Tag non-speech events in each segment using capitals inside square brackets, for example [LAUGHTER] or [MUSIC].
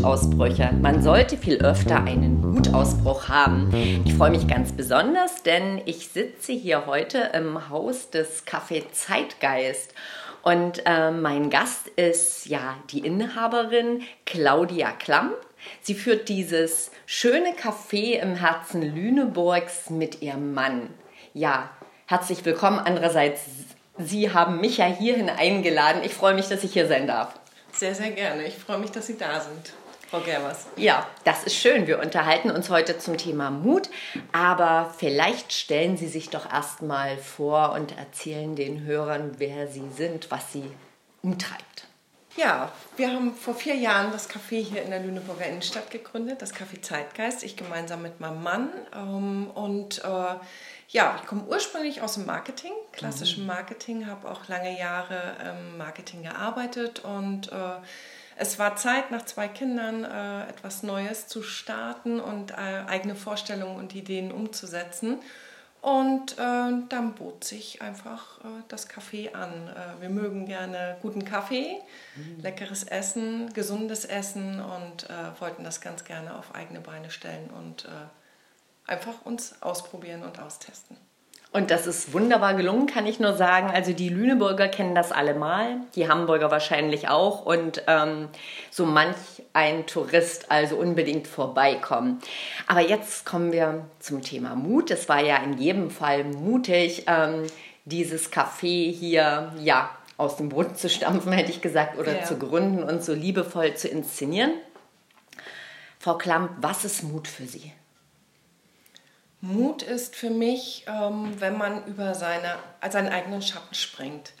Wutausbrüche. Man sollte viel öfter einen Wutausbruch haben. Ich freue mich ganz besonders, denn ich sitze hier heute im Haus des Café Zeitgeist. Und äh, mein Gast ist ja die Inhaberin Claudia Klamm. Sie führt dieses schöne Café im Herzen Lüneburgs mit ihrem Mann. Ja, herzlich willkommen. Andererseits, Sie haben mich ja hierhin eingeladen. Ich freue mich, dass ich hier sein darf. Sehr, sehr gerne. Ich freue mich, dass Sie da sind. Frau Gerbers. Ja, das ist schön. Wir unterhalten uns heute zum Thema Mut, aber vielleicht stellen Sie sich doch erstmal vor und erzählen den Hörern, wer Sie sind, was Sie umtreibt. Ja, wir haben vor vier Jahren das Café hier in der Lüneburger Innenstadt gegründet, das Café Zeitgeist, ich gemeinsam mit meinem Mann. Ähm, und äh, ja, ich komme ursprünglich aus dem Marketing, klassischem mhm. Marketing, habe auch lange Jahre im Marketing gearbeitet und äh, es war Zeit, nach zwei Kindern äh, etwas Neues zu starten und äh, eigene Vorstellungen und Ideen umzusetzen. Und äh, dann bot sich einfach äh, das Kaffee an. Äh, wir mögen gerne guten Kaffee, mhm. leckeres Essen, gesundes Essen und wollten das ganz gerne auf eigene Beine stellen und einfach uns ausprobieren und austesten. Und das ist wunderbar gelungen, kann ich nur sagen. Also die Lüneburger kennen das alle mal, die Hamburger wahrscheinlich auch und ähm, so manch ein Tourist also unbedingt vorbeikommen. Aber jetzt kommen wir zum Thema Mut. Es war ja in jedem Fall mutig, ähm, dieses Café hier ja aus dem Boden zu stampfen, [LAUGHS] hätte ich gesagt, oder ja. zu gründen und so liebevoll zu inszenieren. Frau Klamm, was ist Mut für Sie? Mut ist für mich, ähm, wenn man über seine, seinen eigenen Schatten springt.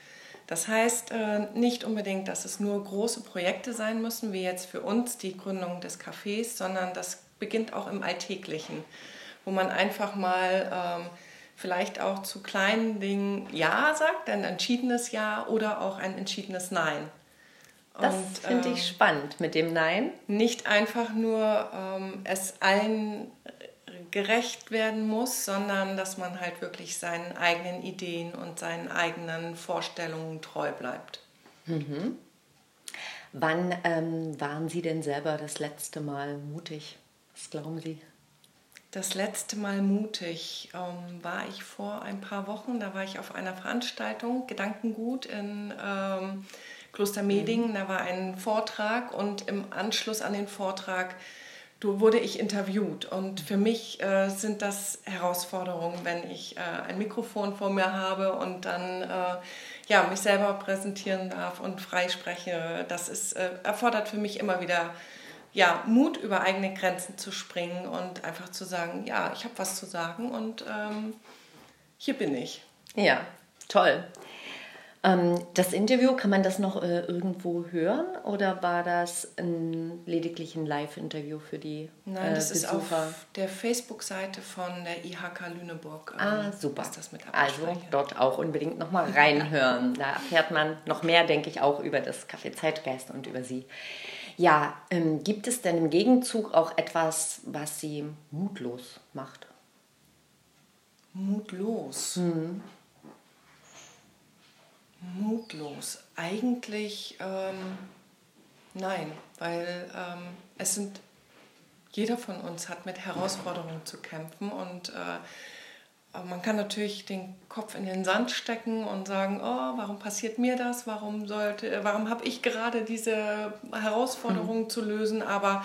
Das heißt äh, nicht unbedingt, dass es nur große Projekte sein müssen, wie jetzt für uns die Gründung des Cafés, sondern das beginnt auch im Alltäglichen, wo man einfach mal ähm, vielleicht auch zu kleinen Dingen Ja sagt, ein entschiedenes Ja oder auch ein entschiedenes Nein. Das finde ich ähm, spannend mit dem Nein. Nicht einfach nur es allen gerecht werden muss, sondern dass man halt wirklich seinen eigenen Ideen und seinen eigenen Vorstellungen treu bleibt. Mhm. Wann ähm, waren Sie denn selber das letzte Mal mutig? Was glauben Sie? Das letzte Mal mutig ähm, war ich vor ein paar Wochen. Da war ich auf einer Veranstaltung, Gedankengut in ähm, Klostermedingen. Mhm. Da war ein Vortrag und im Anschluss an den Vortrag wurde ich interviewt. Und für mich äh, sind das Herausforderungen, wenn ich äh, ein Mikrofon vor mir habe und dann äh, ja, mich selber präsentieren darf und frei spreche. Das ist, äh, erfordert für mich immer wieder ja, Mut, über eigene Grenzen zu springen und einfach zu sagen, ja, ich habe was zu sagen und ähm, hier bin ich. Ja, toll. Ähm, das Interview, kann man das noch äh, irgendwo hören oder war das ein, lediglich ein Live-Interview für die Nein, das äh, ist auf der Facebook-Seite von der IHK Lüneburg. Ähm, ah, super. also dort auch unbedingt nochmal reinhören. Da erfährt man noch mehr, denke ich, auch über das Café Zeitgeist und über Sie. Ja, ähm, gibt es denn im Gegenzug auch etwas, was Sie mutlos macht? Mutlos? Mhm. Mutlos. Eigentlich ähm, nein, weil ähm, es sind, jeder von uns hat mit Herausforderungen zu kämpfen und äh, man kann natürlich den Kopf in den Sand stecken und sagen, oh, warum passiert mir das? Warum sollte, warum habe ich gerade diese Herausforderungen mhm. zu lösen? Aber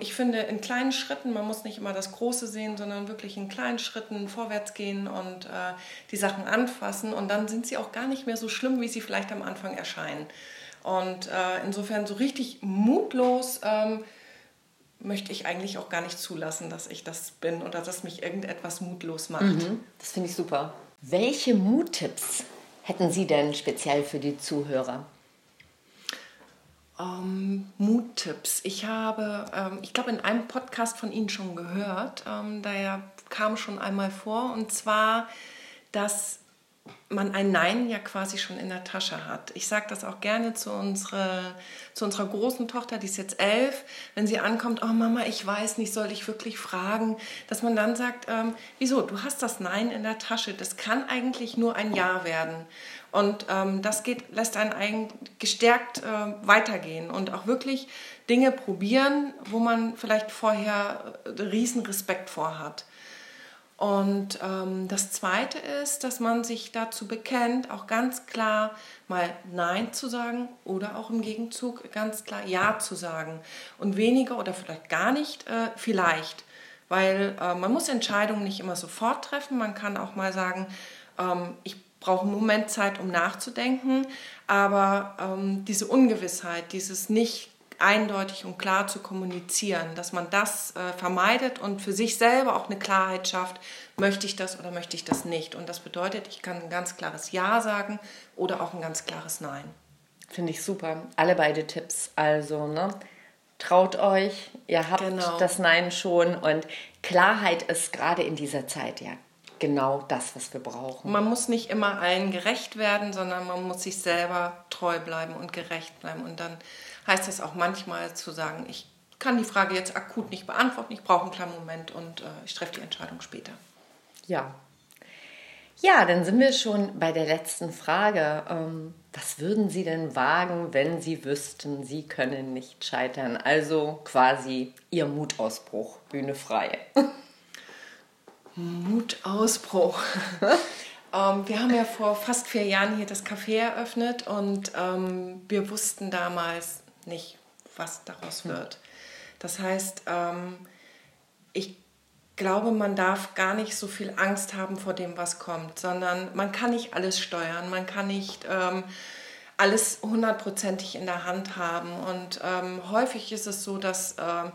ich finde, in kleinen Schritten, man muss nicht immer das Große sehen, sondern wirklich in kleinen Schritten vorwärts gehen und äh, die Sachen anfassen. Und dann sind sie auch gar nicht mehr so schlimm, wie sie vielleicht am Anfang erscheinen. Und äh, insofern so richtig mutlos ähm, möchte ich eigentlich auch gar nicht zulassen, dass ich das bin oder dass mich irgendetwas mutlos macht. Mhm, das finde ich super. Welche Muttipps hätten Sie denn speziell für die Zuhörer? Ähm, Muttipps. Ich habe, ähm, ich glaube, in einem Podcast von Ihnen schon gehört, ähm, daher kam schon einmal vor, und zwar, dass man ein Nein ja quasi schon in der Tasche hat. Ich sage das auch gerne zu unserer, zu unserer großen Tochter, die ist jetzt elf, wenn sie ankommt, oh Mama, ich weiß nicht, soll ich wirklich fragen, dass man dann sagt, ähm, wieso, du hast das Nein in der Tasche, das kann eigentlich nur ein Ja werden. Und ähm, das geht, lässt einen eigentlich gestärkt äh, weitergehen und auch wirklich Dinge probieren, wo man vielleicht vorher äh, riesen Respekt vor hat. Und ähm, das Zweite ist, dass man sich dazu bekennt, auch ganz klar mal Nein zu sagen oder auch im Gegenzug ganz klar Ja zu sagen. Und weniger oder vielleicht gar nicht, äh, vielleicht. Weil äh, man muss Entscheidungen nicht immer sofort treffen. Man kann auch mal sagen, ähm, ich brauche einen Moment Zeit, um nachzudenken. Aber ähm, diese Ungewissheit, dieses nicht eindeutig und klar zu kommunizieren, dass man das äh, vermeidet und für sich selber auch eine Klarheit schafft, möchte ich das oder möchte ich das nicht. Und das bedeutet, ich kann ein ganz klares Ja sagen oder auch ein ganz klares Nein. Finde ich super. Alle beide Tipps. Also, ne? Traut euch, ihr habt genau. das Nein schon und Klarheit ist gerade in dieser Zeit ja genau das, was wir brauchen. Man muss nicht immer allen gerecht werden, sondern man muss sich selber treu bleiben und gerecht bleiben. Und dann heißt das auch manchmal zu sagen, ich kann die Frage jetzt akut nicht beantworten, ich brauche einen kleinen Moment und äh, ich treffe die Entscheidung später. Ja. Ja, dann sind wir schon bei der letzten Frage. Ähm, was würden Sie denn wagen, wenn Sie wüssten, Sie können nicht scheitern? Also quasi Ihr Mutausbruch, Bühne frei. [LAUGHS] Mutausbruch. [LAUGHS] ähm, wir haben ja vor fast vier Jahren hier das Café eröffnet und ähm, wir wussten damals, nicht, was daraus hm. wird. Das heißt, ähm, ich glaube, man darf gar nicht so viel Angst haben vor dem, was kommt, sondern man kann nicht alles steuern, man kann nicht ähm, alles hundertprozentig in der Hand haben. Und ähm, häufig ist es so, dass ähm,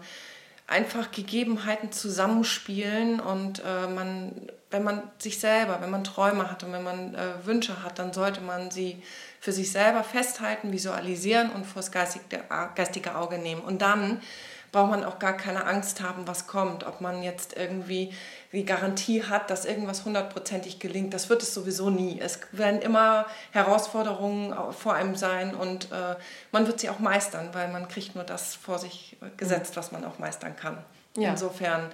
einfach Gegebenheiten zusammenspielen und äh, man, wenn man sich selber, wenn man Träume hat und wenn man äh, Wünsche hat, dann sollte man sie für sich selber festhalten, visualisieren und vors geistige, geistige Auge nehmen. Und dann braucht man auch gar keine Angst haben, was kommt. Ob man jetzt irgendwie die Garantie hat, dass irgendwas hundertprozentig gelingt, das wird es sowieso nie. Es werden immer Herausforderungen vor einem sein und äh, man wird sie auch meistern, weil man kriegt nur das vor sich gesetzt, was man auch meistern kann. Ja. Insofern,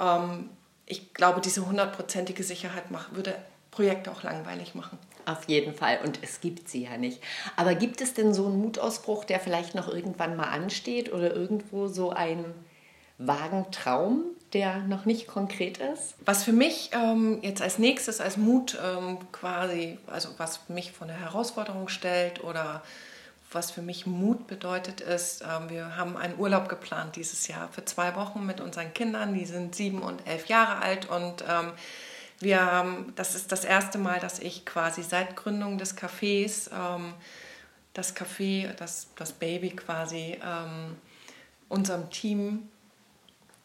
ähm, ich glaube, diese hundertprozentige Sicherheit macht, würde Projekte auch langweilig machen. Auf jeden Fall. Und es gibt sie ja nicht. Aber gibt es denn so einen Mutausbruch, der vielleicht noch irgendwann mal ansteht oder irgendwo so ein vagen Traum, der noch nicht konkret ist? Was für mich ähm, jetzt als nächstes als Mut ähm, quasi, also was mich von der Herausforderung stellt oder was für mich Mut bedeutet, ist, ähm, wir haben einen Urlaub geplant dieses Jahr für zwei Wochen mit unseren Kindern. Die sind sieben und elf Jahre alt und ähm, wir haben, das ist das erste Mal, dass ich quasi seit Gründung des Cafés ähm, das Café, das, das Baby quasi ähm, unserem Team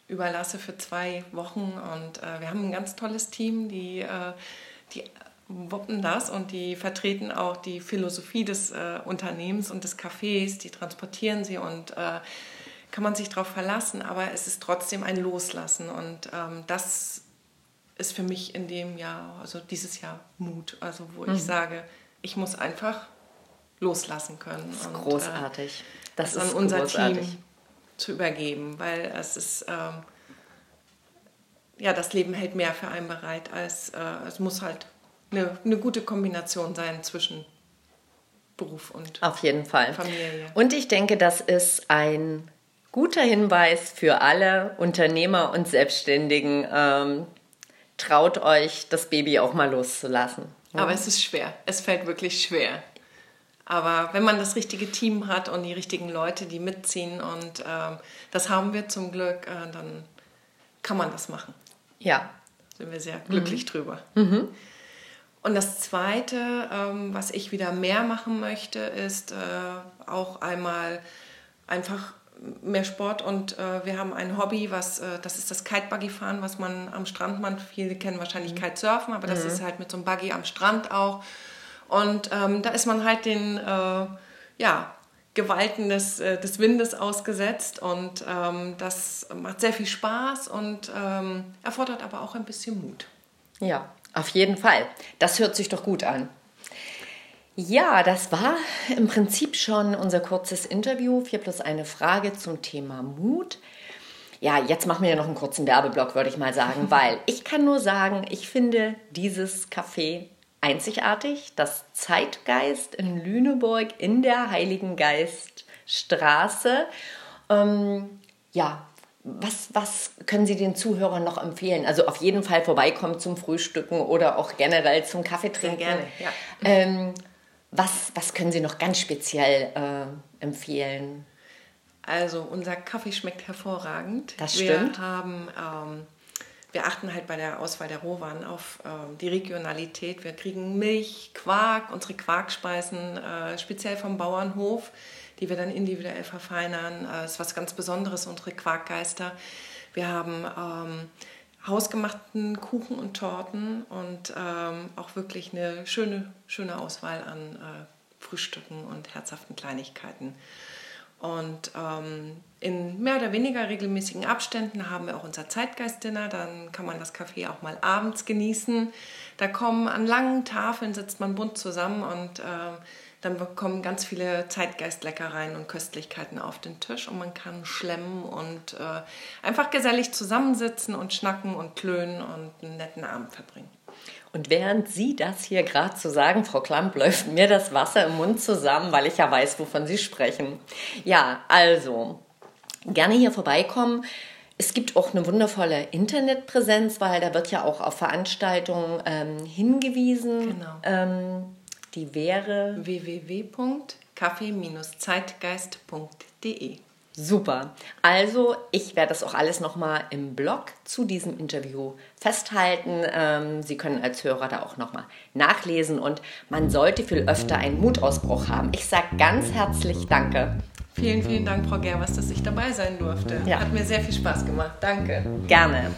überlasse für zwei Wochen. Und äh, wir haben ein ganz tolles Team, die, äh, die wuppen das und die vertreten auch die Philosophie des äh, Unternehmens und des Cafés, die transportieren sie und äh, kann man sich darauf verlassen, aber es ist trotzdem ein Loslassen und ähm, das ist für mich in dem Jahr, also dieses Jahr Mut, also wo mhm. ich sage, ich muss einfach loslassen können. Das ist und, großartig. Äh, das, das ist an unser großartig. Team zu übergeben, weil es ist, ähm, ja, das Leben hält mehr für einen bereit, als äh, es muss halt eine, eine gute Kombination sein zwischen Beruf und Auf jeden Fall. Familie. Und ich denke, das ist ein guter Hinweis für alle Unternehmer und Selbstständigen, ähm, traut euch, das Baby auch mal loszulassen. Ja? Aber es ist schwer. Es fällt wirklich schwer. Aber wenn man das richtige Team hat und die richtigen Leute, die mitziehen, und ähm, das haben wir zum Glück, äh, dann kann man das machen. Ja. Sind wir sehr glücklich mhm. drüber. Mhm. Und das Zweite, ähm, was ich wieder mehr machen möchte, ist äh, auch einmal einfach mehr Sport und äh, wir haben ein Hobby, was äh, das ist das Kitebuggy fahren, was man am Strand macht. Viele kennen wahrscheinlich mhm. Kitesurfen, aber das mhm. ist halt mit so einem Buggy am Strand auch. Und ähm, da ist man halt den äh, ja, Gewalten des, äh, des Windes ausgesetzt und ähm, das macht sehr viel Spaß und ähm, erfordert aber auch ein bisschen Mut. Ja, auf jeden Fall. Das hört sich doch gut an. Ja, das war im Prinzip schon unser kurzes Interview. Vier plus eine Frage zum Thema Mut. Ja, jetzt machen wir ja noch einen kurzen Werbeblock, würde ich mal sagen, [LAUGHS] weil ich kann nur sagen, ich finde dieses Café einzigartig, das Zeitgeist in Lüneburg in der Heiligen Geiststraße. Ähm, ja, was, was können Sie den Zuhörern noch empfehlen? Also auf jeden Fall vorbeikommen zum Frühstücken oder auch generell zum Kaffee trinken. Sehr gerne, ja. Ähm, was, was können Sie noch ganz speziell äh, empfehlen? Also unser Kaffee schmeckt hervorragend. Das stimmt. Wir haben ähm, wir achten halt bei der Auswahl der Rohwaren auf ähm, die Regionalität. Wir kriegen Milch, Quark, unsere Quarkspeisen äh, speziell vom Bauernhof, die wir dann individuell verfeinern. Äh, ist was ganz Besonderes, unsere Quarkgeister. Wir haben ähm, hausgemachten Kuchen und Torten und ähm, auch wirklich eine schöne, schöne Auswahl an äh, Frühstücken und herzhaften Kleinigkeiten. Und ähm, in mehr oder weniger regelmäßigen Abständen haben wir auch unser Zeitgeistdinner. Dann kann man das Café auch mal abends genießen. Da kommen an langen Tafeln, sitzt man bunt zusammen und äh, dann bekommen ganz viele Zeitgeistleckereien und Köstlichkeiten auf den Tisch und man kann schlemmen und äh, einfach gesellig zusammensitzen und schnacken und klönen und einen netten Abend verbringen. Und während Sie das hier gerade zu sagen, Frau Klamp, läuft mir das Wasser im Mund zusammen, weil ich ja weiß, wovon Sie sprechen. Ja, also, gerne hier vorbeikommen. Es gibt auch eine wundervolle Internetpräsenz, weil da wird ja auch auf Veranstaltungen ähm, hingewiesen. Genau. Ähm, die wäre www.kaffee-zeitgeist.de. Super. Also, ich werde das auch alles nochmal im Blog zu diesem Interview festhalten. Ähm, Sie können als Hörer da auch nochmal nachlesen und man sollte viel öfter einen Mutausbruch haben. Ich sage ganz herzlich Danke. Vielen, vielen Dank, Frau Gerwas, dass ich dabei sein durfte. Ja. Hat mir sehr viel Spaß gemacht. Danke. Gerne.